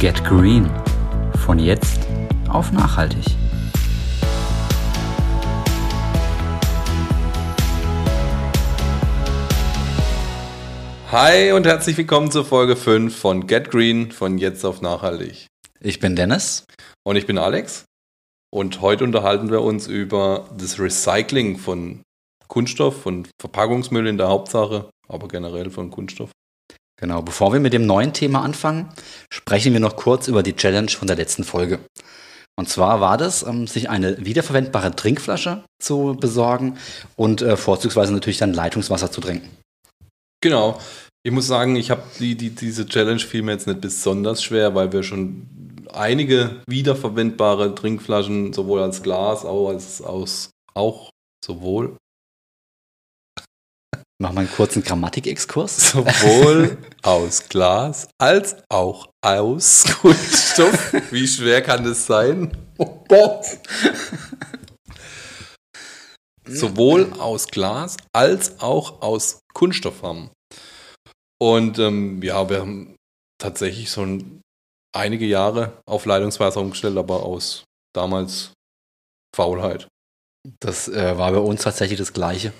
Get Green. Von jetzt auf nachhaltig. Hi und herzlich willkommen zur Folge 5 von Get Green von jetzt auf nachhaltig. Ich bin Dennis. Und ich bin Alex. Und heute unterhalten wir uns über das Recycling von Kunststoff, von Verpackungsmüll in der Hauptsache, aber generell von Kunststoff. Genau, bevor wir mit dem neuen Thema anfangen, sprechen wir noch kurz über die Challenge von der letzten Folge. Und zwar war das, ähm, sich eine wiederverwendbare Trinkflasche zu besorgen und äh, vorzugsweise natürlich dann Leitungswasser zu trinken. Genau. Ich muss sagen, ich habe die, die, diese Challenge fiel mir jetzt nicht besonders schwer, weil wir schon einige wiederverwendbare Trinkflaschen sowohl als Glas als aus auch sowohl Machen wir einen kurzen Grammatikexkurs. Sowohl aus Glas als auch aus Kunststoff. Wie schwer kann das sein? Oh Gott. Sowohl aus Glas als auch aus Kunststoff haben. Und ähm, ja, wir haben tatsächlich schon einige Jahre auf Leitungswasser umgestellt, aber aus damals Faulheit. Das äh, war bei uns tatsächlich das Gleiche.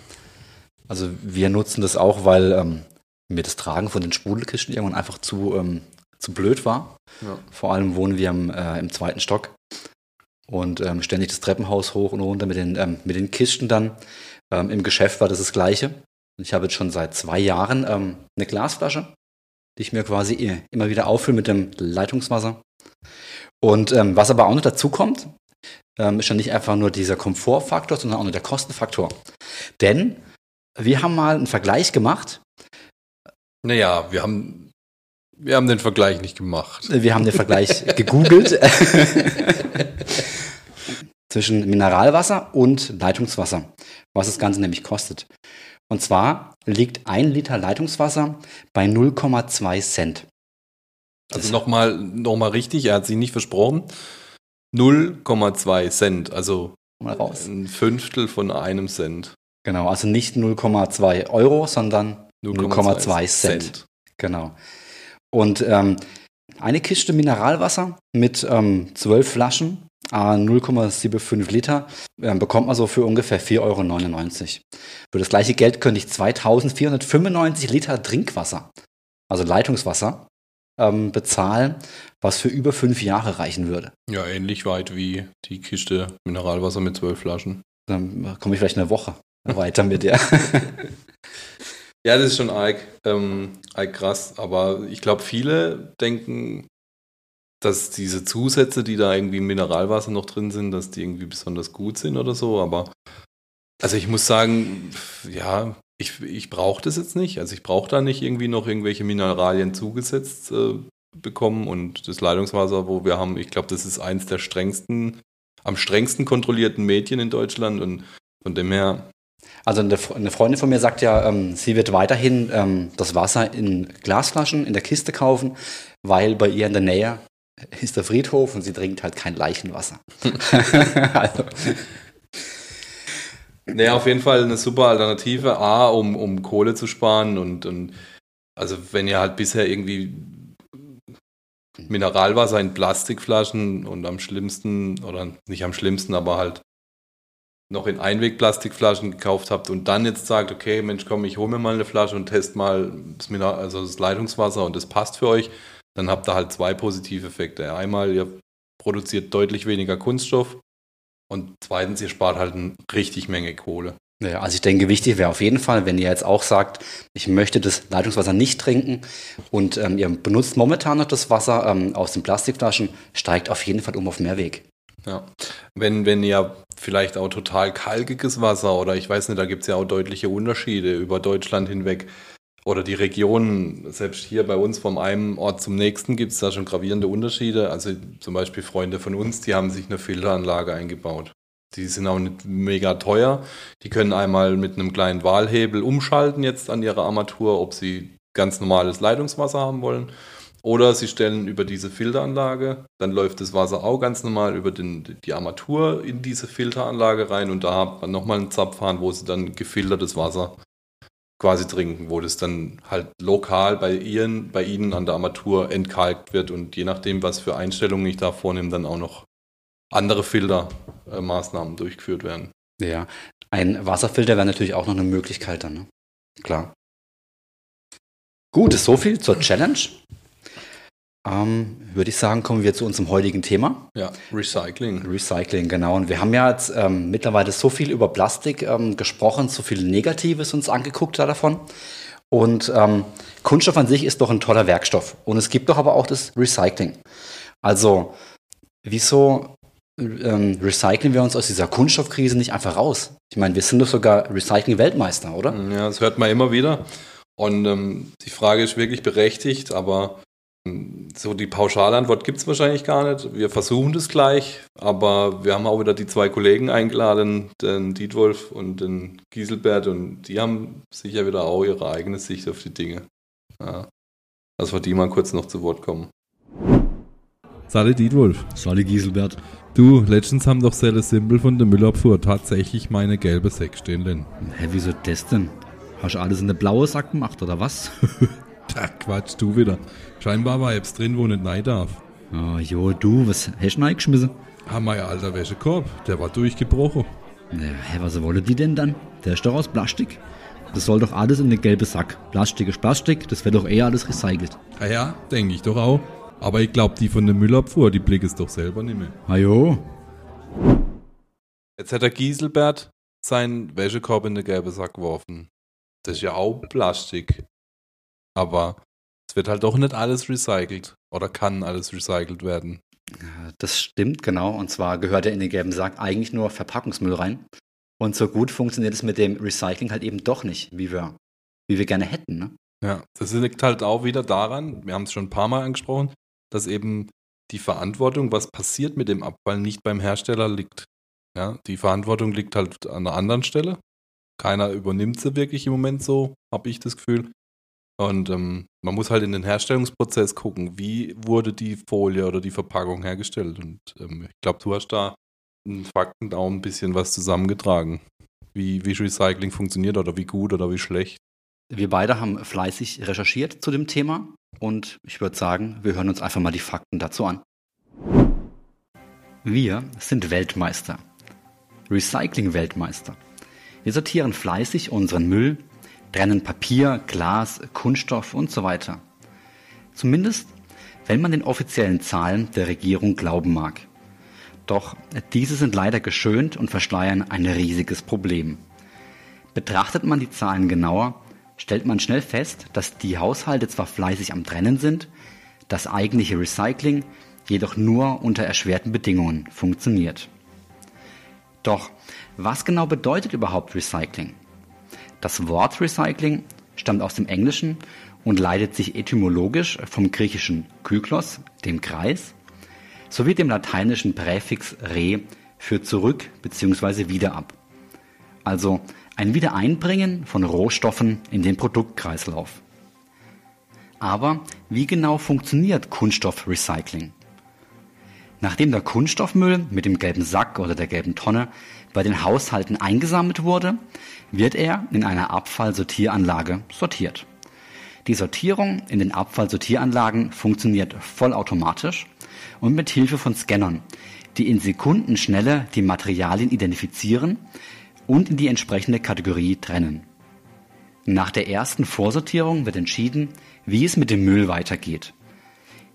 Also wir nutzen das auch, weil ähm, mir das Tragen von den Sprudelkisten irgendwann einfach zu, ähm, zu blöd war. Ja. Vor allem wohnen wir im, äh, im zweiten Stock und ähm, ständig das Treppenhaus hoch und runter mit den, ähm, mit den Kisten dann. Ähm, Im Geschäft war das das Gleiche. Ich habe jetzt schon seit zwei Jahren ähm, eine Glasflasche, die ich mir quasi immer wieder auffülle mit dem Leitungswasser. Und was aber auch noch dazu kommt, ist ja nicht einfach nur dieser Komfortfaktor, sondern auch nur der Kostenfaktor. Denn wir haben mal einen Vergleich gemacht. Naja, wir haben, wir haben den Vergleich nicht gemacht. Wir haben den Vergleich gegoogelt zwischen Mineralwasser und Leitungswasser, was das Ganze nämlich kostet. Und zwar liegt ein Liter Leitungswasser bei 0,2 Cent. Also nochmal noch mal richtig, er hat sich nicht versprochen. 0,2 Cent, also ein Fünftel von einem Cent. Genau, also nicht 0,2 Euro, sondern 0,2 Cent. Cent. Genau. Und ähm, eine Kiste Mineralwasser mit ähm, 12 Flaschen, äh, 0,75 Liter, äh, bekommt man so für ungefähr 4,99 Euro. Für das gleiche Geld könnte ich 2495 Liter Trinkwasser, also Leitungswasser, ähm, bezahlen, was für über fünf Jahre reichen würde. Ja, ähnlich weit wie die Kiste Mineralwasser mit 12 Flaschen. Dann komme ich vielleicht eine Woche weiter mit, ja. ja, das ist schon arg, ähm, arg krass. Aber ich glaube, viele denken, dass diese Zusätze, die da irgendwie im Mineralwasser noch drin sind, dass die irgendwie besonders gut sind oder so. Aber also ich muss sagen, ja, ich, ich brauche das jetzt nicht. Also ich brauche da nicht irgendwie noch irgendwelche Mineralien zugesetzt äh, bekommen. Und das Leitungswasser, wo wir haben, ich glaube, das ist eins der strengsten, am strengsten kontrollierten Medien in Deutschland. Und von dem her also eine Freundin von mir sagt ja, ähm, sie wird weiterhin ähm, das Wasser in Glasflaschen in der Kiste kaufen, weil bei ihr in der Nähe ist der Friedhof und sie trinkt halt kein Leichenwasser. also. Naja, auf jeden Fall eine super Alternative. A, um, um Kohle zu sparen und, und also wenn ihr halt bisher irgendwie Mineralwasser in Plastikflaschen und am schlimmsten, oder nicht am schlimmsten, aber halt noch in Einwegplastikflaschen gekauft habt und dann jetzt sagt, okay, Mensch, komm, ich hole mir mal eine Flasche und test mal das, Mineral also das Leitungswasser und das passt für euch, dann habt ihr halt zwei positive Effekte. Einmal, ihr produziert deutlich weniger Kunststoff und zweitens, ihr spart halt eine richtig Menge Kohle. Ja, also ich denke, wichtig wäre auf jeden Fall, wenn ihr jetzt auch sagt, ich möchte das Leitungswasser nicht trinken und ähm, ihr benutzt momentan noch das Wasser ähm, aus den Plastikflaschen, steigt auf jeden Fall um auf Mehrweg. Ja. Wenn, wenn ihr vielleicht auch total kalkiges Wasser oder ich weiß nicht, da gibt es ja auch deutliche Unterschiede über Deutschland hinweg oder die Regionen, selbst hier bei uns vom einen Ort zum nächsten gibt es da schon gravierende Unterschiede. Also zum Beispiel Freunde von uns, die haben sich eine Filteranlage eingebaut. Die sind auch nicht mega teuer. Die können einmal mit einem kleinen Wahlhebel umschalten jetzt an ihrer Armatur, ob sie ganz normales Leitungswasser haben wollen oder sie stellen über diese Filteranlage, dann läuft das Wasser auch ganz normal über den, die Armatur in diese Filteranlage rein und da hat man nochmal einen Zapfhahn, wo sie dann gefiltertes Wasser quasi trinken, wo das dann halt lokal bei ihren, bei ihnen an der Armatur entkalkt wird und je nachdem, was für Einstellungen ich da vornehme, dann auch noch andere Filtermaßnahmen durchgeführt werden. Ja, ein Wasserfilter wäre natürlich auch noch eine Möglichkeit dann, ne? Klar. Gut, so viel zur Challenge. Ähm, würde ich sagen, kommen wir zu unserem heutigen Thema. Ja, Recycling. Recycling, genau. Und wir haben ja jetzt ähm, mittlerweile so viel über Plastik ähm, gesprochen, so viel Negatives uns angeguckt da davon. Und ähm, Kunststoff an sich ist doch ein toller Werkstoff. Und es gibt doch aber auch das Recycling. Also, wieso ähm, recyceln wir uns aus dieser Kunststoffkrise nicht einfach raus? Ich meine, wir sind doch sogar Recycling-Weltmeister, oder? Ja, das hört man immer wieder. Und ähm, die Frage ist wirklich berechtigt, aber so die Pauschalantwort gibt es wahrscheinlich gar nicht. Wir versuchen das gleich, aber wir haben auch wieder die zwei Kollegen eingeladen, den Dietwolf und den Gieselbert, und die haben sicher wieder auch ihre eigene Sicht auf die Dinge. Ja. Dass wir die mal kurz noch zu Wort kommen. Sali Dietwolf. Sali Gieselbert. Du, letztens haben doch Selle Simpel von der Müllabfuhr tatsächlich meine gelbe Säck stehen lassen. Hä, wieso das denn? Hast du alles in der blaue Sack gemacht, oder was? da Quatsch, du wieder. Scheinbar war jetzt drin, wo nicht rein darf. Oh, jo, du, was hast du reingeschmissen? Ah, mein alter Wäschekorb, der war durchgebrochen. Ja, hä, was wollen die denn dann? Der ist doch aus Plastik. Das soll doch alles in den gelben Sack. Plastik ist Plastik, das wird doch eher alles recycelt. Ah ja, denke ich doch auch. Aber ich glaube, die von der Müllabfuhr, die blick es doch selber nicht mehr. Ah jo. Jetzt hat der Gieselbert seinen Wäschekorb in den gelben Sack geworfen. Das ist ja auch Plastik. Aber es wird halt doch nicht alles recycelt oder kann alles recycelt werden. Das stimmt, genau. Und zwar gehört ja in den gelben Sack eigentlich nur Verpackungsmüll rein. Und so gut funktioniert es mit dem Recycling halt eben doch nicht, wie wir, wie wir gerne hätten. Ne? Ja, das liegt halt auch wieder daran, wir haben es schon ein paar Mal angesprochen, dass eben die Verantwortung, was passiert mit dem Abfall, nicht beim Hersteller liegt. Ja, die Verantwortung liegt halt an einer anderen Stelle. Keiner übernimmt sie wirklich im Moment so, habe ich das Gefühl. Und ähm, man muss halt in den Herstellungsprozess gucken, wie wurde die Folie oder die Verpackung hergestellt. Und ähm, ich glaube, du hast da in Fakten auch ein bisschen was zusammengetragen, wie, wie Recycling funktioniert oder wie gut oder wie schlecht. Wir beide haben fleißig recherchiert zu dem Thema und ich würde sagen, wir hören uns einfach mal die Fakten dazu an. Wir sind Weltmeister. Recycling-Weltmeister. Wir sortieren fleißig unseren Müll trennen Papier, Glas, Kunststoff und so weiter. Zumindest, wenn man den offiziellen Zahlen der Regierung glauben mag. Doch diese sind leider geschönt und verschleiern ein riesiges Problem. Betrachtet man die Zahlen genauer, stellt man schnell fest, dass die Haushalte zwar fleißig am Trennen sind, das eigentliche Recycling jedoch nur unter erschwerten Bedingungen funktioniert. Doch was genau bedeutet überhaupt Recycling? Das Wort Recycling stammt aus dem Englischen und leitet sich etymologisch vom griechischen Kyklos, dem Kreis, sowie dem lateinischen Präfix re für zurück bzw. wieder ab. Also ein Wiedereinbringen von Rohstoffen in den Produktkreislauf. Aber wie genau funktioniert Kunststoffrecycling? Nachdem der Kunststoffmüll mit dem gelben Sack oder der gelben Tonne bei den Haushalten eingesammelt wurde, wird er in einer Abfallsortieranlage sortiert. Die Sortierung in den Abfallsortieranlagen funktioniert vollautomatisch und mit Hilfe von Scannern, die in Sekundenschnelle die Materialien identifizieren und in die entsprechende Kategorie trennen. Nach der ersten Vorsortierung wird entschieden, wie es mit dem Müll weitergeht.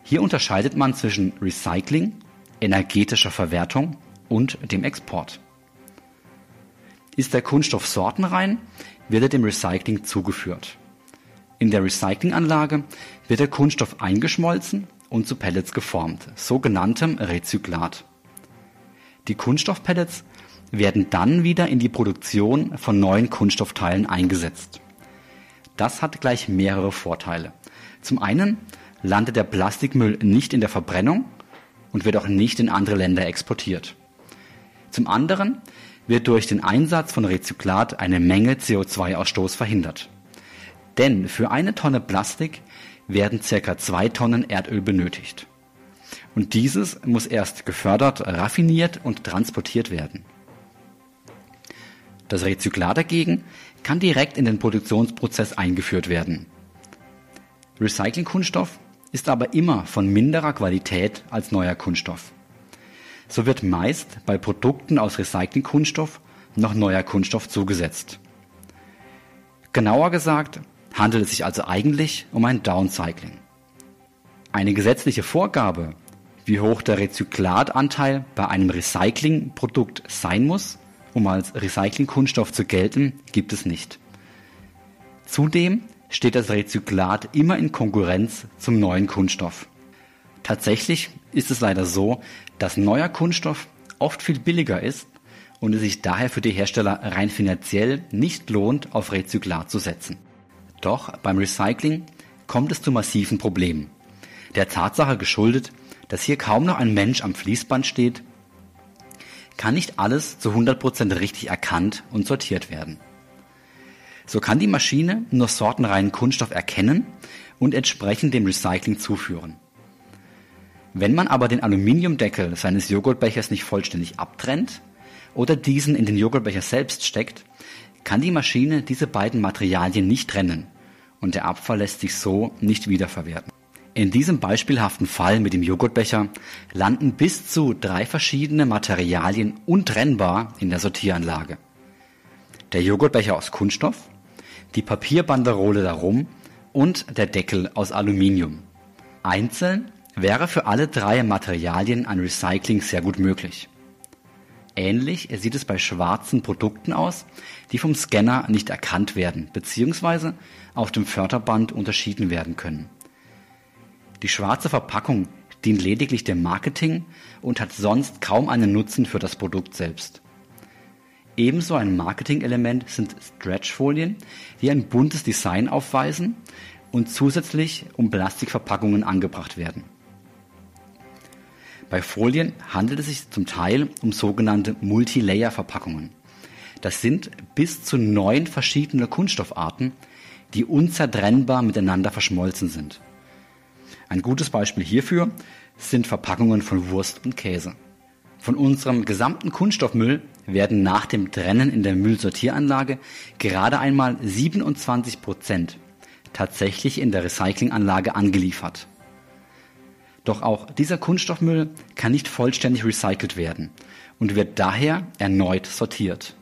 Hier unterscheidet man zwischen Recycling, energetischer Verwertung und dem Export. Ist der Kunststoff sortenrein, wird er dem Recycling zugeführt. In der Recyclinganlage wird der Kunststoff eingeschmolzen und zu Pellets geformt, sogenanntem Rezyklat. Die Kunststoffpellets werden dann wieder in die Produktion von neuen Kunststoffteilen eingesetzt. Das hat gleich mehrere Vorteile. Zum einen landet der Plastikmüll nicht in der Verbrennung und wird auch nicht in andere Länder exportiert. Zum anderen wird durch den Einsatz von Rezyklat eine Menge CO2-Ausstoß verhindert. Denn für eine Tonne Plastik werden ca. zwei Tonnen Erdöl benötigt. Und dieses muss erst gefördert, raffiniert und transportiert werden. Das Rezyklat dagegen kann direkt in den Produktionsprozess eingeführt werden. Recyclingkunststoff ist aber immer von minderer Qualität als neuer Kunststoff. So wird meist bei Produkten aus Recyclingkunststoff noch neuer Kunststoff zugesetzt. Genauer gesagt handelt es sich also eigentlich um ein Downcycling. Eine gesetzliche Vorgabe, wie hoch der Rezyklatanteil bei einem Recyclingprodukt sein muss, um als Recyclingkunststoff zu gelten, gibt es nicht. Zudem steht das Rezyklat immer in Konkurrenz zum neuen Kunststoff. Tatsächlich ist es leider so, dass neuer Kunststoff oft viel billiger ist und es sich daher für die Hersteller rein finanziell nicht lohnt, auf Rezyklat zu setzen. Doch beim Recycling kommt es zu massiven Problemen der Tatsache geschuldet, dass hier kaum noch ein Mensch am Fließband steht, kann nicht alles zu 100% richtig erkannt und sortiert werden. So kann die Maschine nur sortenreinen Kunststoff erkennen und entsprechend dem Recycling zuführen. Wenn man aber den Aluminiumdeckel seines Joghurtbechers nicht vollständig abtrennt oder diesen in den Joghurtbecher selbst steckt, kann die Maschine diese beiden Materialien nicht trennen und der Abfall lässt sich so nicht wiederverwerten. In diesem beispielhaften Fall mit dem Joghurtbecher landen bis zu drei verschiedene Materialien untrennbar in der Sortieranlage. Der Joghurtbecher aus Kunststoff, die Papierbanderole darum und der Deckel aus Aluminium. Einzeln wäre für alle drei Materialien ein Recycling sehr gut möglich. Ähnlich sieht es bei schwarzen Produkten aus, die vom Scanner nicht erkannt werden bzw. auf dem Förderband unterschieden werden können. Die schwarze Verpackung dient lediglich dem Marketing und hat sonst kaum einen Nutzen für das Produkt selbst. Ebenso ein Marketingelement sind Stretchfolien, die ein buntes Design aufweisen und zusätzlich um Plastikverpackungen angebracht werden. Bei Folien handelt es sich zum Teil um sogenannte Multilayer-Verpackungen. Das sind bis zu neun verschiedene Kunststoffarten, die unzertrennbar miteinander verschmolzen sind. Ein gutes Beispiel hierfür sind Verpackungen von Wurst und Käse. Von unserem gesamten Kunststoffmüll werden nach dem Trennen in der Müllsortieranlage gerade einmal 27 Prozent tatsächlich in der Recyclinganlage angeliefert. Doch auch dieser Kunststoffmüll kann nicht vollständig recycelt werden und wird daher erneut sortiert.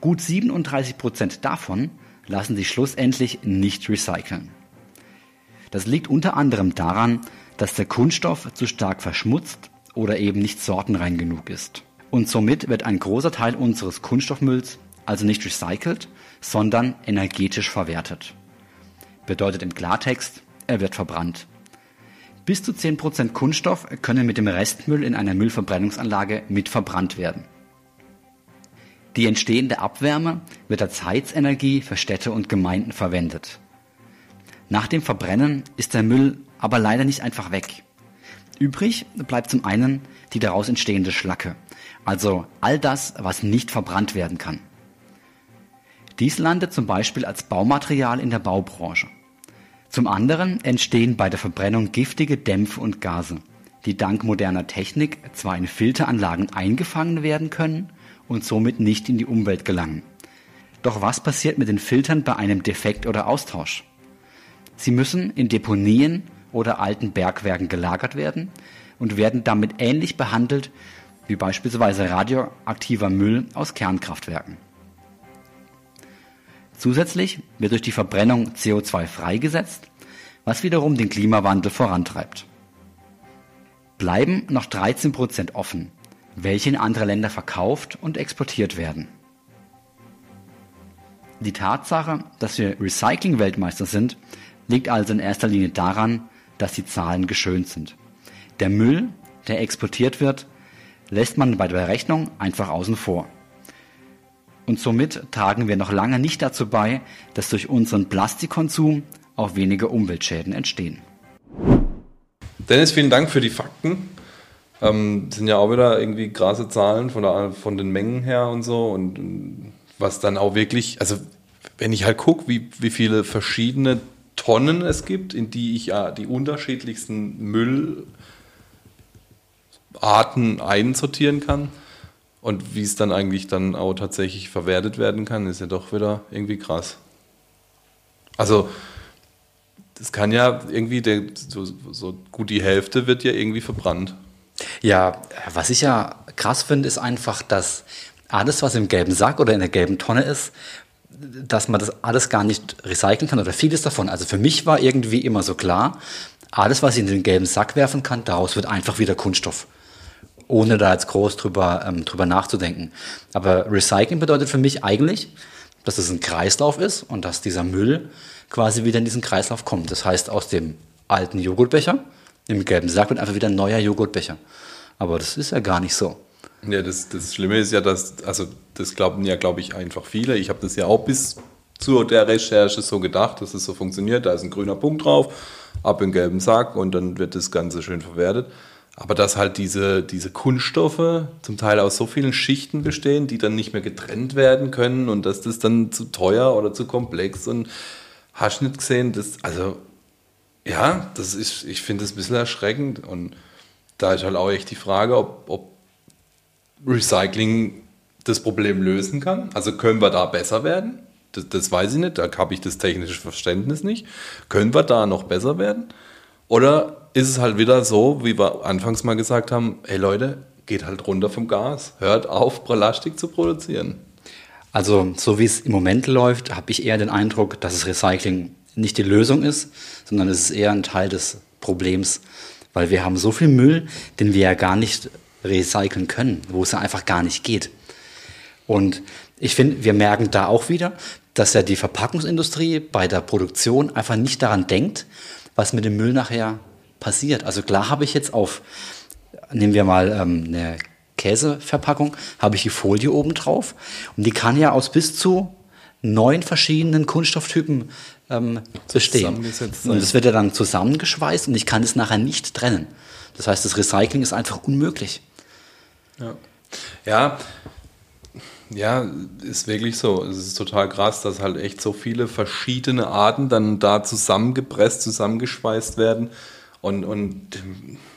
Gut 37 Prozent davon lassen sich schlussendlich nicht recyceln. Das liegt unter anderem daran, dass der Kunststoff zu stark verschmutzt oder eben nicht sortenrein genug ist. Und somit wird ein großer Teil unseres Kunststoffmülls also nicht recycelt, sondern energetisch verwertet. Bedeutet im Klartext, er wird verbrannt. Bis zu 10% Kunststoff können mit dem Restmüll in einer Müllverbrennungsanlage mit verbrannt werden. Die entstehende Abwärme wird als Heizenergie für Städte und Gemeinden verwendet. Nach dem Verbrennen ist der Müll aber leider nicht einfach weg. Übrig bleibt zum einen die daraus entstehende Schlacke, also all das, was nicht verbrannt werden kann. Dies landet zum Beispiel als Baumaterial in der Baubranche. Zum anderen entstehen bei der Verbrennung giftige Dämpfe und Gase, die dank moderner Technik zwar in Filteranlagen eingefangen werden können und somit nicht in die Umwelt gelangen. Doch was passiert mit den Filtern bei einem Defekt oder Austausch? Sie müssen in Deponien oder alten Bergwerken gelagert werden und werden damit ähnlich behandelt wie beispielsweise radioaktiver Müll aus Kernkraftwerken. Zusätzlich wird durch die Verbrennung CO2 freigesetzt, was wiederum den Klimawandel vorantreibt. Bleiben noch 13 Prozent offen, welche in andere Länder verkauft und exportiert werden. Die Tatsache, dass wir Recycling-Weltmeister sind, liegt also in erster Linie daran, dass die Zahlen geschönt sind. Der Müll, der exportiert wird, lässt man bei der Berechnung einfach außen vor. Und somit tragen wir noch lange nicht dazu bei, dass durch unseren Plastikkonsum auch weniger Umweltschäden entstehen. Dennis, vielen Dank für die Fakten. Ähm, sind ja auch wieder irgendwie krasse Zahlen von, der, von den Mengen her und so. Und was dann auch wirklich, also wenn ich halt gucke, wie, wie viele verschiedene Tonnen es gibt, in die ich ja die unterschiedlichsten Müllarten einsortieren kann. Und wie es dann eigentlich dann auch tatsächlich verwertet werden kann, ist ja doch wieder irgendwie krass. Also, das kann ja irgendwie, der, so, so gut die Hälfte wird ja irgendwie verbrannt. Ja, was ich ja krass finde, ist einfach, dass alles, was im gelben Sack oder in der gelben Tonne ist, dass man das alles gar nicht recyceln kann oder vieles davon. Also für mich war irgendwie immer so klar, alles, was ich in den gelben Sack werfen kann, daraus wird einfach wieder Kunststoff. Ohne da jetzt groß drüber, ähm, drüber nachzudenken. Aber Recycling bedeutet für mich eigentlich, dass es ein Kreislauf ist und dass dieser Müll quasi wieder in diesen Kreislauf kommt. Das heißt, aus dem alten Joghurtbecher, im gelben Sack, wird einfach wieder ein neuer Joghurtbecher. Aber das ist ja gar nicht so. Ja, das, das Schlimme ist ja, dass, also das glauben ja, glaube ich, einfach viele. Ich habe das ja auch bis zu der Recherche so gedacht, dass es so funktioniert. Da ist ein grüner Punkt drauf, ab in gelben Sack und dann wird das Ganze schön verwertet. Aber dass halt diese, diese Kunststoffe zum Teil aus so vielen Schichten bestehen, die dann nicht mehr getrennt werden können und dass das dann zu teuer oder zu komplex und hast nicht gesehen, das, also ja, das ist, ich finde das ein bisschen erschreckend und da ist halt auch echt die Frage, ob, ob Recycling das Problem lösen kann. Also können wir da besser werden? Das, das weiß ich nicht, da habe ich das technische Verständnis nicht. Können wir da noch besser werden? Oder ist es halt wieder so, wie wir anfangs mal gesagt haben, hey Leute, geht halt runter vom Gas, hört auf, Plastik zu produzieren. Also so wie es im Moment läuft, habe ich eher den Eindruck, dass das Recycling nicht die Lösung ist, sondern es ist eher ein Teil des Problems, weil wir haben so viel Müll, den wir ja gar nicht recyceln können, wo es ja einfach gar nicht geht. Und ich finde, wir merken da auch wieder, dass ja die Verpackungsindustrie bei der Produktion einfach nicht daran denkt, was mit dem Müll nachher passiert. Also klar habe ich jetzt auf, nehmen wir mal ähm, eine Käseverpackung, habe ich die Folie oben drauf und die kann ja aus bis zu neun verschiedenen Kunststofftypen ähm, bestehen. Und das wird ja dann zusammengeschweißt und ich kann es nachher nicht trennen. Das heißt, das Recycling ist einfach unmöglich. Ja. Ja, ja, ist wirklich so. Es ist total krass, dass halt echt so viele verschiedene Arten dann da zusammengepresst, zusammengeschweißt werden. Und, und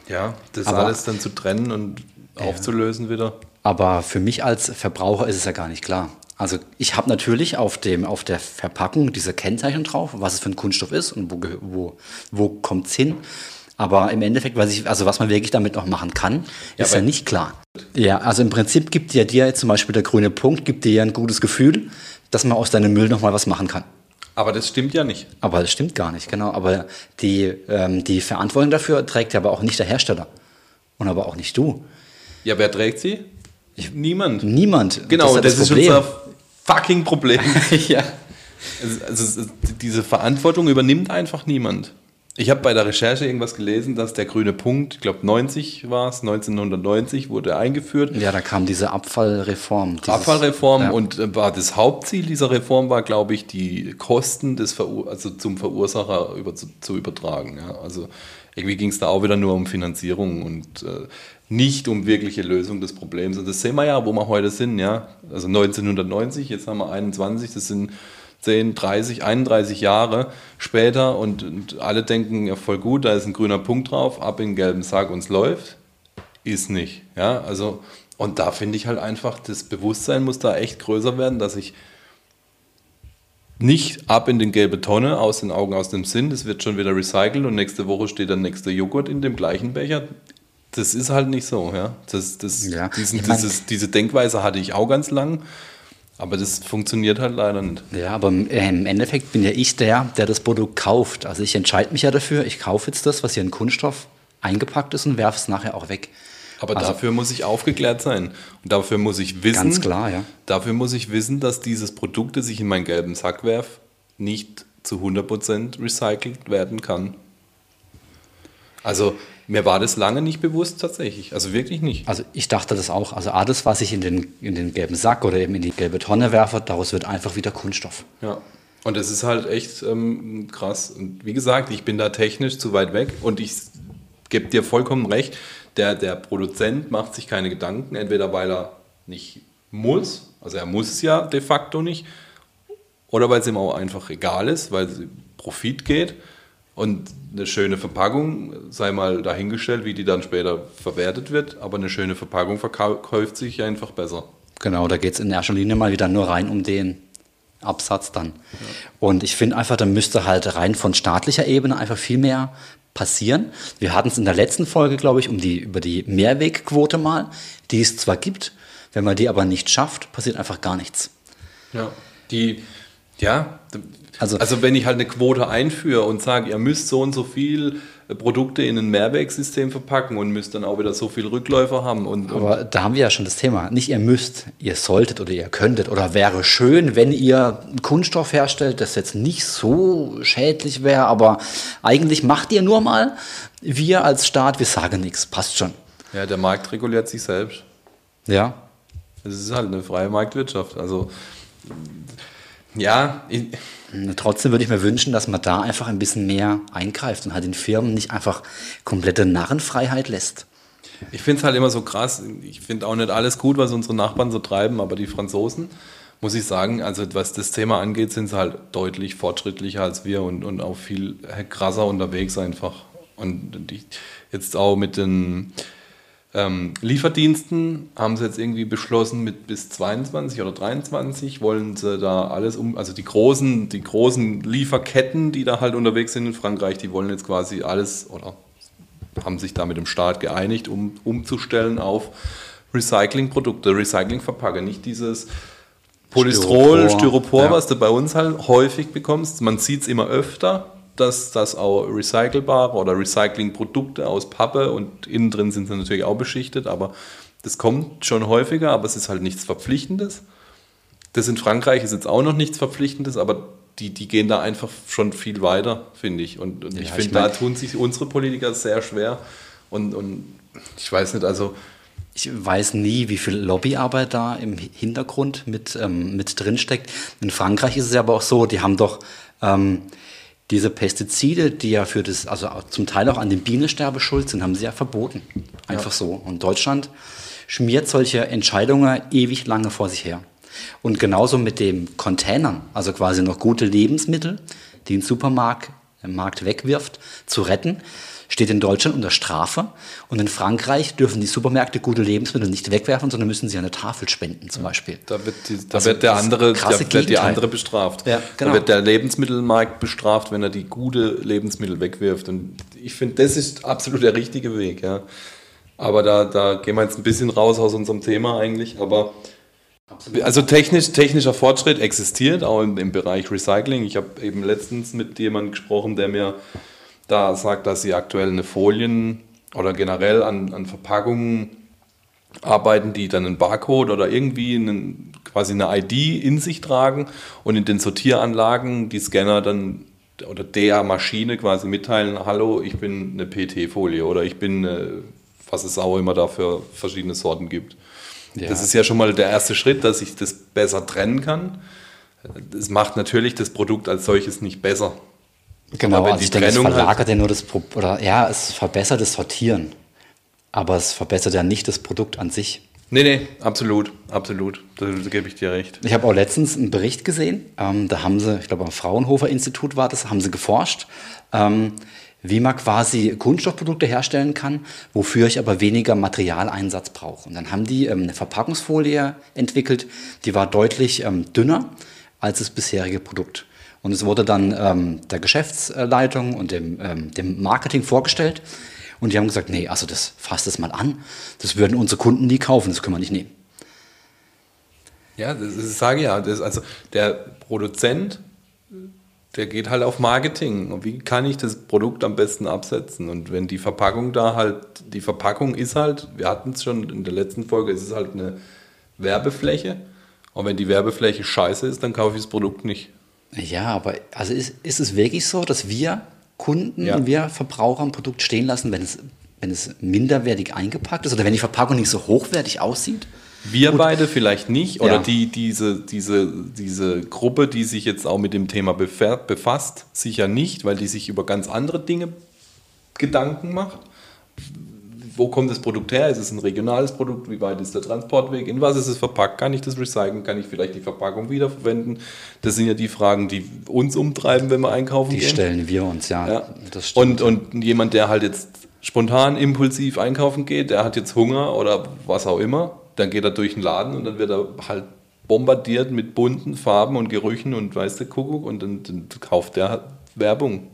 ja, das aber, alles dann zu trennen und ja. aufzulösen wieder. Aber für mich als Verbraucher ist es ja gar nicht klar. Also ich habe natürlich auf, dem, auf der Verpackung diese Kennzeichen drauf, was es für ein Kunststoff ist und wo, wo, wo kommt es hin. Aber im Endeffekt, was ich, also was man wirklich damit noch machen kann, ja, ist ja nicht klar. Ja, also im Prinzip gibt dir dir zum Beispiel der grüne Punkt, gibt dir ja ein gutes Gefühl, dass man aus deinem Müll nochmal was machen kann. Aber das stimmt ja nicht. Aber das stimmt gar nicht, genau. Aber die, ähm, die Verantwortung dafür trägt ja aber auch nicht der Hersteller. Und aber auch nicht du. Ja, wer trägt sie? Ich, niemand. Niemand. Genau, das, ist, das ist unser fucking Problem. ja. Also, also, diese Verantwortung übernimmt einfach niemand. Ich habe bei der Recherche irgendwas gelesen, dass der grüne Punkt, ich glaube 90 war es, 1990 wurde eingeführt. Ja, da kam diese Abfallreform. Dieses, Abfallreform ja. und äh, war das Hauptziel dieser Reform war, glaube ich, die Kosten des Verur also zum Verursacher über, zu, zu übertragen. Ja. Also irgendwie ging es da auch wieder nur um Finanzierung und äh, nicht um wirkliche Lösung des Problems. Und das sehen wir ja, wo wir heute sind. Ja. Also 1990, jetzt haben wir 21, das sind 10, 30, 31 Jahre später und, und, alle denken, ja voll gut, da ist ein grüner Punkt drauf, ab in den gelben Sack und es läuft. Ist nicht. Ja, also, und da finde ich halt einfach, das Bewusstsein muss da echt größer werden, dass ich nicht ab in den gelbe Tonne, aus den Augen, aus dem Sinn, das wird schon wieder recycelt und nächste Woche steht der nächste Joghurt in dem gleichen Becher. Das ist halt nicht so, ja. Das, das, ja. Diesen, dieses, diese Denkweise hatte ich auch ganz lang. Aber das funktioniert halt leider nicht. Ja, aber im Endeffekt bin ja ich der, der das Produkt kauft. Also ich entscheide mich ja dafür, ich kaufe jetzt das, was hier in Kunststoff eingepackt ist und werfe es nachher auch weg. Aber also, dafür muss ich aufgeklärt sein. Und dafür muss ich wissen. Ganz klar, ja. Dafür muss ich wissen, dass dieses Produkt, das ich in meinen gelben Sack werfe, nicht zu 100% recycelt werden kann. Also mir war das lange nicht bewusst tatsächlich. Also wirklich nicht. Also ich dachte das auch. Also alles, was ich in den, in den gelben Sack oder eben in die gelbe Tonne werfe, daraus wird einfach wieder Kunststoff. Ja. Und das ist halt echt ähm, krass. Und wie gesagt, ich bin da technisch zu weit weg und ich gebe dir vollkommen recht. Der, der Produzent macht sich keine Gedanken, entweder weil er nicht muss, also er muss es ja de facto nicht, oder weil es ihm auch einfach egal ist, weil es Profit geht. Und eine schöne Verpackung, sei mal dahingestellt, wie die dann später verwertet wird, aber eine schöne Verpackung verkauft sich einfach besser. Genau, da geht es in erster Linie mal wieder nur rein um den Absatz dann. Ja. Und ich finde einfach, da müsste halt rein von staatlicher Ebene einfach viel mehr passieren. Wir hatten es in der letzten Folge, glaube ich, um die, über die Mehrwegquote mal, die es zwar gibt, wenn man die aber nicht schafft, passiert einfach gar nichts. Ja, die, ja, also, also wenn ich halt eine Quote einführe und sage, ihr müsst so und so viel Produkte in ein Mehrwegsystem verpacken und müsst dann auch wieder so viel Rückläufer haben. Und, Aber da haben wir ja schon das Thema. Nicht ihr müsst, ihr solltet oder ihr könntet oder wäre schön, wenn ihr Kunststoff herstellt, das jetzt nicht so schädlich wäre, aber eigentlich macht ihr nur mal. Wir als Staat, wir sagen nichts, passt schon. Ja, der Markt reguliert sich selbst. Ja. Es ist halt eine freie Marktwirtschaft. Also ja, ich, Trotzdem würde ich mir wünschen, dass man da einfach ein bisschen mehr eingreift und halt den Firmen nicht einfach komplette Narrenfreiheit lässt. Ich finde es halt immer so krass. Ich finde auch nicht alles gut, was unsere Nachbarn so treiben, aber die Franzosen, muss ich sagen, also was das Thema angeht, sind sie halt deutlich fortschrittlicher als wir und, und auch viel krasser unterwegs einfach. Und die, jetzt auch mit den ähm, Lieferdiensten haben sie jetzt irgendwie beschlossen, mit bis 22 oder 23 wollen sie da alles um, also die großen, die großen Lieferketten, die da halt unterwegs sind in Frankreich, die wollen jetzt quasi alles oder haben sich da mit dem Staat geeinigt, um umzustellen auf Recyclingprodukte, Recyclingverpacke, nicht dieses Polystrol, Styropor, Styropor ja. was du bei uns halt häufig bekommst. Man sieht es immer öfter, dass das auch recycelbare oder Recyclingprodukte aus Pappe und innen drin sind sie natürlich auch beschichtet, aber das kommt schon häufiger, aber es ist halt nichts Verpflichtendes. Das in Frankreich ist jetzt auch noch nichts Verpflichtendes, aber die, die gehen da einfach schon viel weiter, finde ich. Und, und ja, ich finde, da tun sich unsere Politiker sehr schwer. Und, und ich weiß nicht, also. Ich weiß nie, wie viel Lobbyarbeit da im Hintergrund mit, ähm, mit drin steckt. In Frankreich ist es ja aber auch so, die haben doch ähm, diese Pestizide, die ja für das, also zum Teil auch an dem Bienensterbe schuld sind, haben sie ja verboten. Einfach ja. so. Und Deutschland schmiert solche Entscheidungen ewig lange vor sich her. Und genauso mit den Containern, also quasi noch gute Lebensmittel, die ein Supermarkt im Markt wegwirft, zu retten, steht in Deutschland unter Strafe. Und in Frankreich dürfen die Supermärkte gute Lebensmittel nicht wegwerfen, sondern müssen sie an eine Tafel spenden, zum Beispiel. Da wird, die, da also wird der andere, da wird die andere bestraft. Ja, genau. Da wird der Lebensmittelmarkt bestraft, wenn er die gute Lebensmittel wegwirft. Und ich finde, das ist absolut der richtige Weg, ja. Aber da, da gehen wir jetzt ein bisschen raus aus unserem Thema eigentlich. Aber also technisch, technischer Fortschritt existiert, auch im, im Bereich Recycling. Ich habe eben letztens mit jemandem gesprochen, der mir da sagt, dass sie aktuell eine Folien oder generell an, an Verpackungen arbeiten, die dann einen Barcode oder irgendwie einen, quasi eine ID in sich tragen und in den Sortieranlagen die Scanner dann oder der Maschine quasi mitteilen, hallo, ich bin eine PT-Folie oder ich bin, eine, was es auch immer da für verschiedene Sorten gibt. Ja. Das ist ja schon mal der erste Schritt, dass ich das besser trennen kann. Das macht natürlich das Produkt als solches nicht besser. Genau, also ich denke, es verlagert halt ja nur das, Pro oder ja, es verbessert das Sortieren, aber es verbessert ja nicht das Produkt an sich. Nee, nee, absolut, absolut. Da, da gebe ich dir recht. Ich habe auch letztens einen Bericht gesehen, ähm, da haben sie, ich glaube am Fraunhofer Institut war das, haben sie geforscht, ähm, wie man quasi Kunststoffprodukte herstellen kann, wofür ich aber weniger Materialeinsatz brauche. Und dann haben die ähm, eine Verpackungsfolie entwickelt, die war deutlich ähm, dünner als das bisherige Produkt. Und es wurde dann ähm, der Geschäftsleitung und dem, ähm, dem Marketing vorgestellt. Und die haben gesagt, nee, also das fasst es mal an. Das würden unsere Kunden nie kaufen, das können wir nicht nehmen. Ja, das, das sage ja. Das, also der Produzent, der geht halt auf Marketing. Und wie kann ich das Produkt am besten absetzen? Und wenn die Verpackung da halt, die Verpackung ist halt, wir hatten es schon in der letzten Folge, ist es halt eine Werbefläche. Und wenn die Werbefläche scheiße ist, dann kaufe ich das Produkt nicht. Ja, aber also ist, ist es wirklich so, dass wir Kunden ja. und wir Verbraucher ein Produkt stehen lassen, wenn es, wenn es minderwertig eingepackt ist oder wenn die Verpackung nicht so hochwertig aussieht? Wir Gut. beide vielleicht nicht oder ja. die, diese, diese, diese Gruppe, die sich jetzt auch mit dem Thema befasst, sicher nicht, weil die sich über ganz andere Dinge Gedanken macht. Wo kommt das Produkt her? Ist es ein regionales Produkt? Wie weit ist der Transportweg? In was ist es verpackt? Kann ich das recyceln? Kann ich vielleicht die Verpackung wiederverwenden? Das sind ja die Fragen, die uns umtreiben, wenn wir einkaufen Die gehen. stellen wir uns, ja. Ja. Und, und jemand, der halt jetzt spontan, impulsiv einkaufen geht, der hat jetzt Hunger oder was auch immer, dann geht er durch den Laden und dann wird er halt bombardiert mit bunten Farben und Gerüchen und weiß der Kuckuck und dann, dann kauft der Werbung.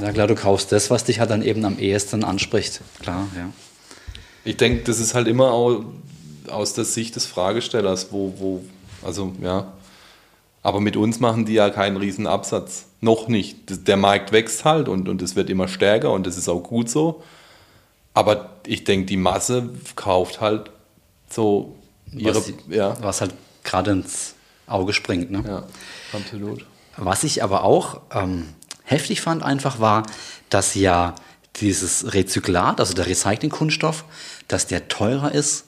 Ja klar, du kaufst das, was dich halt dann eben am ehesten anspricht. Klar, ja. Ich denke, das ist halt immer auch aus der Sicht des Fragestellers, wo, wo, also ja. Aber mit uns machen die ja keinen riesen Absatz. Noch nicht. Der Markt wächst halt und, und es wird immer stärker und das ist auch gut so. Aber ich denke, die Masse kauft halt so ihre. was, ja, was halt gerade ins Auge springt. Ne? ja, absolut. Was ich aber auch ähm, heftig fand einfach war, dass ja dieses Rezyklat, also der Recycling-Kunststoff, dass der teurer ist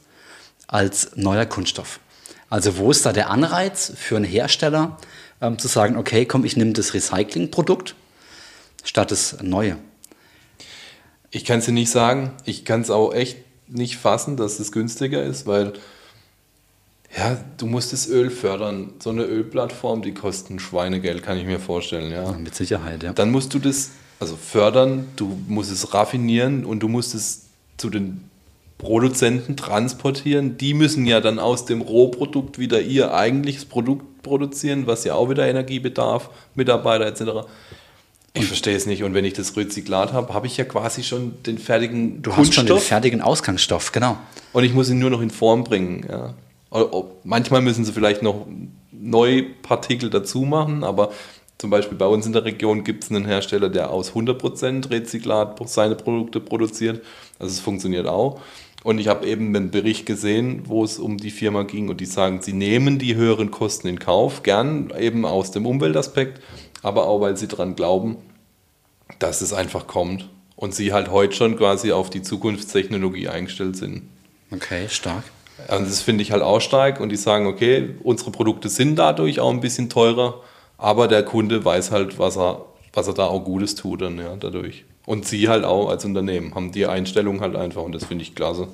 als neuer Kunststoff. Also wo ist da der Anreiz für einen Hersteller ähm, zu sagen, okay, komm, ich nehme das Recycling-Produkt statt das neue. Ich kann es dir nicht sagen. Ich kann es auch echt nicht fassen, dass es günstiger ist, weil ja, du musst das Öl fördern. So eine Ölplattform, die kostet ein Schweinegeld, kann ich mir vorstellen. Ja. Mit Sicherheit, ja. Dann musst du das also fördern, du musst es raffinieren und du musst es zu den Produzenten transportieren. Die müssen ja dann aus dem Rohprodukt wieder ihr eigentliches Produkt produzieren, was ja auch wieder Energie bedarf, Mitarbeiter etc. Ich verstehe es nicht. Und wenn ich das Rezyklat habe, habe ich ja quasi schon den fertigen Du hast schon den fertigen Ausgangsstoff, genau. und ich muss ihn nur noch in Form bringen. Ja. Manchmal müssen sie vielleicht noch neue Partikel dazu machen, aber zum Beispiel bei uns in der Region gibt es einen Hersteller, der aus 100% Rezyklat seine Produkte produziert. Also es funktioniert auch. Und ich habe eben einen Bericht gesehen, wo es um die Firma ging und die sagen, sie nehmen die höheren Kosten in Kauf, gern eben aus dem Umweltaspekt, aber auch weil sie daran glauben, dass es einfach kommt. Und sie halt heute schon quasi auf die Zukunftstechnologie eingestellt sind. Okay, stark. Also das finde ich halt auch stark und die sagen, okay, unsere Produkte sind dadurch auch ein bisschen teurer, aber der Kunde weiß halt, was er, was er da auch Gutes tut dann, ja, dadurch. Und sie halt auch als Unternehmen haben die Einstellung halt einfach und das finde ich klasse.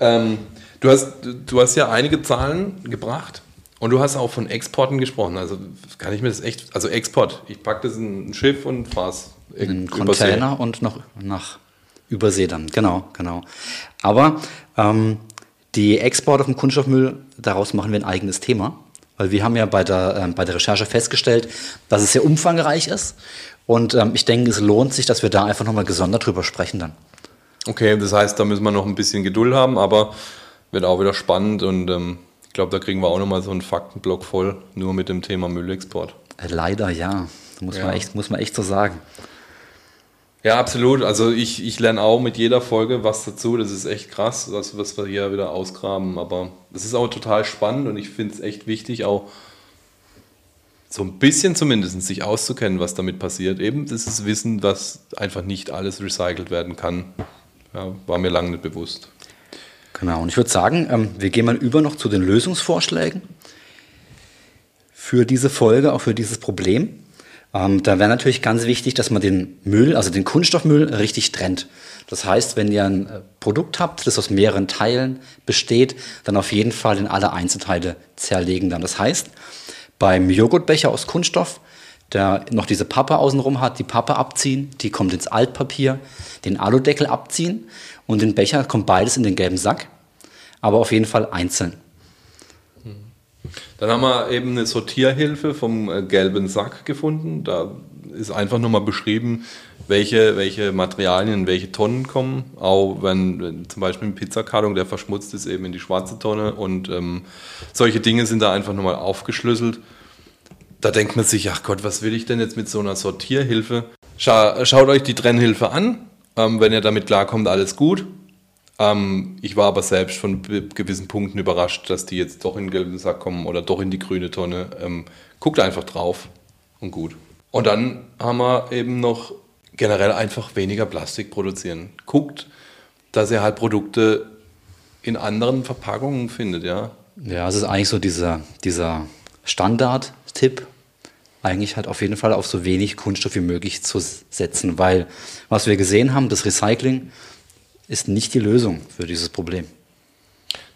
Ähm, du, hast, du hast ja einige Zahlen gebracht und du hast auch von Exporten gesprochen. Also kann ich mir das echt, also Export, ich packe das in ein Schiff und fahre es einen Container und noch nach Übersee dann. Genau, genau. Aber ähm, die Exporte vom Kunststoffmüll, daraus machen wir ein eigenes Thema. Weil wir haben ja bei der, ähm, bei der Recherche festgestellt, dass es sehr umfangreich ist. Und ähm, ich denke, es lohnt sich, dass wir da einfach nochmal gesondert drüber sprechen dann. Okay, das heißt, da müssen wir noch ein bisschen Geduld haben, aber wird auch wieder spannend und ähm, ich glaube, da kriegen wir auch nochmal so einen Faktenblock voll, nur mit dem Thema Müllexport. Äh, Leider ja. Muss, Ja. Man echt, muss man echt so sagen. Ja, absolut. Also ich, ich lerne auch mit jeder Folge was dazu. Das ist echt krass, was, was wir hier wieder ausgraben. Aber es ist auch total spannend und ich finde es echt wichtig, auch so ein bisschen zumindest sich auszukennen, was damit passiert. Eben dieses Wissen, dass einfach nicht alles recycelt werden kann. Ja, war mir lange nicht bewusst. Genau, und ich würde sagen, ähm, wir gehen mal über noch zu den Lösungsvorschlägen für diese Folge, auch für dieses Problem. Ähm, da wäre natürlich ganz wichtig, dass man den Müll, also den Kunststoffmüll, richtig trennt. Das heißt, wenn ihr ein äh, Produkt habt, das aus mehreren Teilen besteht, dann auf jeden Fall in alle Einzelteile zerlegen dann. Das heißt, beim Joghurtbecher aus Kunststoff, der noch diese Pappe außenrum hat, die Pappe abziehen, die kommt ins Altpapier, den Aludeckel abziehen und den Becher kommt beides in den gelben Sack, aber auf jeden Fall einzeln. Dann haben wir eben eine Sortierhilfe vom äh, gelben Sack gefunden. Da ist einfach nochmal beschrieben, welche, welche Materialien in welche Tonnen kommen. Auch wenn, wenn zum Beispiel ein Pizzakarton, der verschmutzt ist, eben in die schwarze Tonne. Und ähm, solche Dinge sind da einfach nochmal aufgeschlüsselt. Da denkt man sich, ach Gott, was will ich denn jetzt mit so einer Sortierhilfe? Scha schaut euch die Trennhilfe an. Ähm, wenn ihr damit klarkommt, alles gut. Ähm, ich war aber selbst von gewissen Punkten überrascht, dass die jetzt doch in den gelben Sack kommen oder doch in die grüne Tonne. Ähm, guckt einfach drauf und gut. Und dann haben wir eben noch generell einfach weniger Plastik produzieren. Guckt, dass ihr halt Produkte in anderen Verpackungen findet, ja. Ja, es ist eigentlich so dieser, dieser Standard-Tipp. eigentlich halt auf jeden Fall auf so wenig Kunststoff wie möglich zu setzen, weil was wir gesehen haben, das Recycling ist nicht die Lösung für dieses Problem.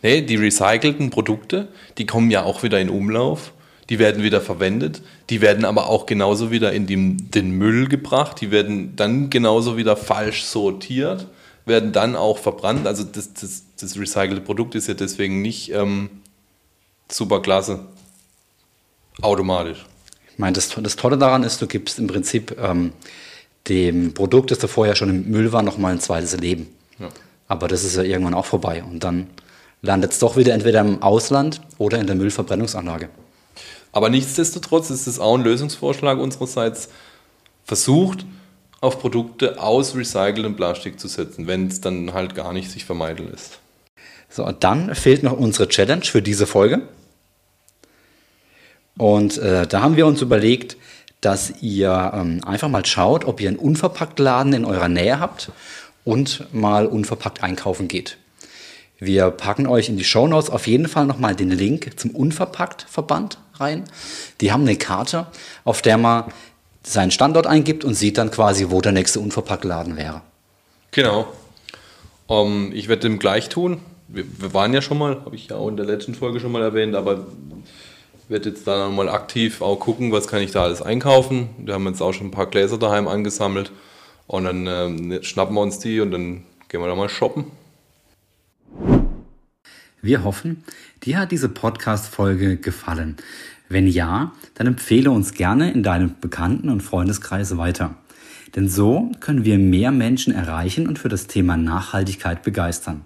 Nee, die recycelten Produkte, die kommen ja auch wieder in Umlauf, die werden wieder verwendet, die werden aber auch genauso wieder in den, den Müll gebracht, die werden dann genauso wieder falsch sortiert, werden dann auch verbrannt. Also das, das, das recycelte Produkt ist ja deswegen nicht ähm, super klasse. Automatisch. Ich meine, das, das Tolle daran ist, du gibst im Prinzip ähm, dem Produkt, das da vorher schon im Müll war, nochmal ein zweites Leben. Ja. Aber das ist ja irgendwann auch vorbei. Und dann landet es doch wieder entweder im Ausland oder in der Müllverbrennungsanlage. Aber nichtsdestotrotz ist es auch ein Lösungsvorschlag unsererseits, versucht, auf Produkte aus recyceltem Plastik zu setzen, wenn es dann halt gar nicht sich vermeiden lässt. So, dann fehlt noch unsere Challenge für diese Folge. Und äh, da haben wir uns überlegt, dass ihr ähm, einfach mal schaut, ob ihr einen Unverpacktladen in eurer Nähe habt und mal unverpackt einkaufen geht. Wir packen euch in die Show Notes auf jeden Fall nochmal den Link zum Unverpackt-Verband rein. Die haben eine Karte, auf der man seinen Standort eingibt und sieht dann quasi, wo der nächste Unverpacktladen wäre. Genau. Um, ähm, ich werde dem gleich tun. Wir, wir, waren ja schon mal, habe ich ja auch in der letzten Folge schon mal erwähnt, aber werde jetzt dann mal aktiv auch gucken, was kann ich da alles einkaufen. Wir haben jetzt auch schon ein paar Gläser daheim angesammelt und dann ähm, schnappen wir uns die und dann gehen wir da mal shoppen. Wir hoffen, dir hat diese Podcast-Folge gefallen. Wenn ja, dann empfehle uns gerne in deinem Bekannten- und Freundeskreis weiter. Denn so können wir mehr Menschen erreichen und für das Thema Nachhaltigkeit begeistern.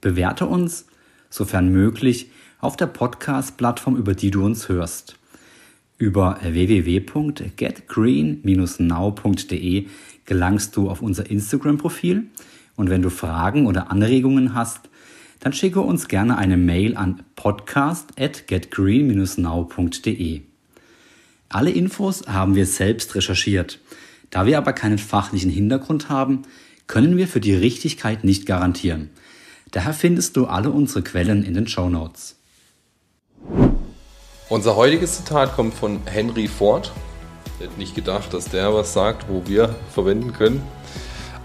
Bewerte uns, sofern möglich, auf der Podcast-Plattform, über die du uns hörst. Über www.getgreen-now.de gelangst du auf unser Instagram-Profil und wenn du Fragen oder Anregungen hast, dann schicke uns gerne eine Mail an podcast at getgreen-now.de. Alle Infos haben wir selbst recherchiert. Da wir aber keinen fachlichen Hintergrund haben, können wir für die Richtigkeit nicht garantieren. Daher findest du alle unsere Quellen in den Show Notes. Unser heutiges Zitat kommt von Henry Ford. Ich hätte nicht gedacht, dass der was sagt, wo wir verwenden können.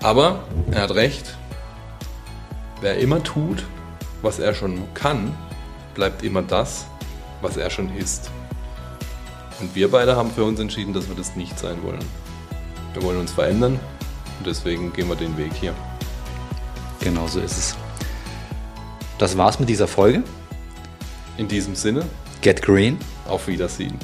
Aber er hat recht. Wer immer tut, was er schon kann, bleibt immer das, was er schon ist. Und wir beide haben für uns entschieden, dass wir das nicht sein wollen. Wir wollen uns verändern und deswegen gehen wir den Weg hier. Genau so ist es. Das war's mit dieser Folge. In diesem Sinne, get green. Auf Wiedersehen.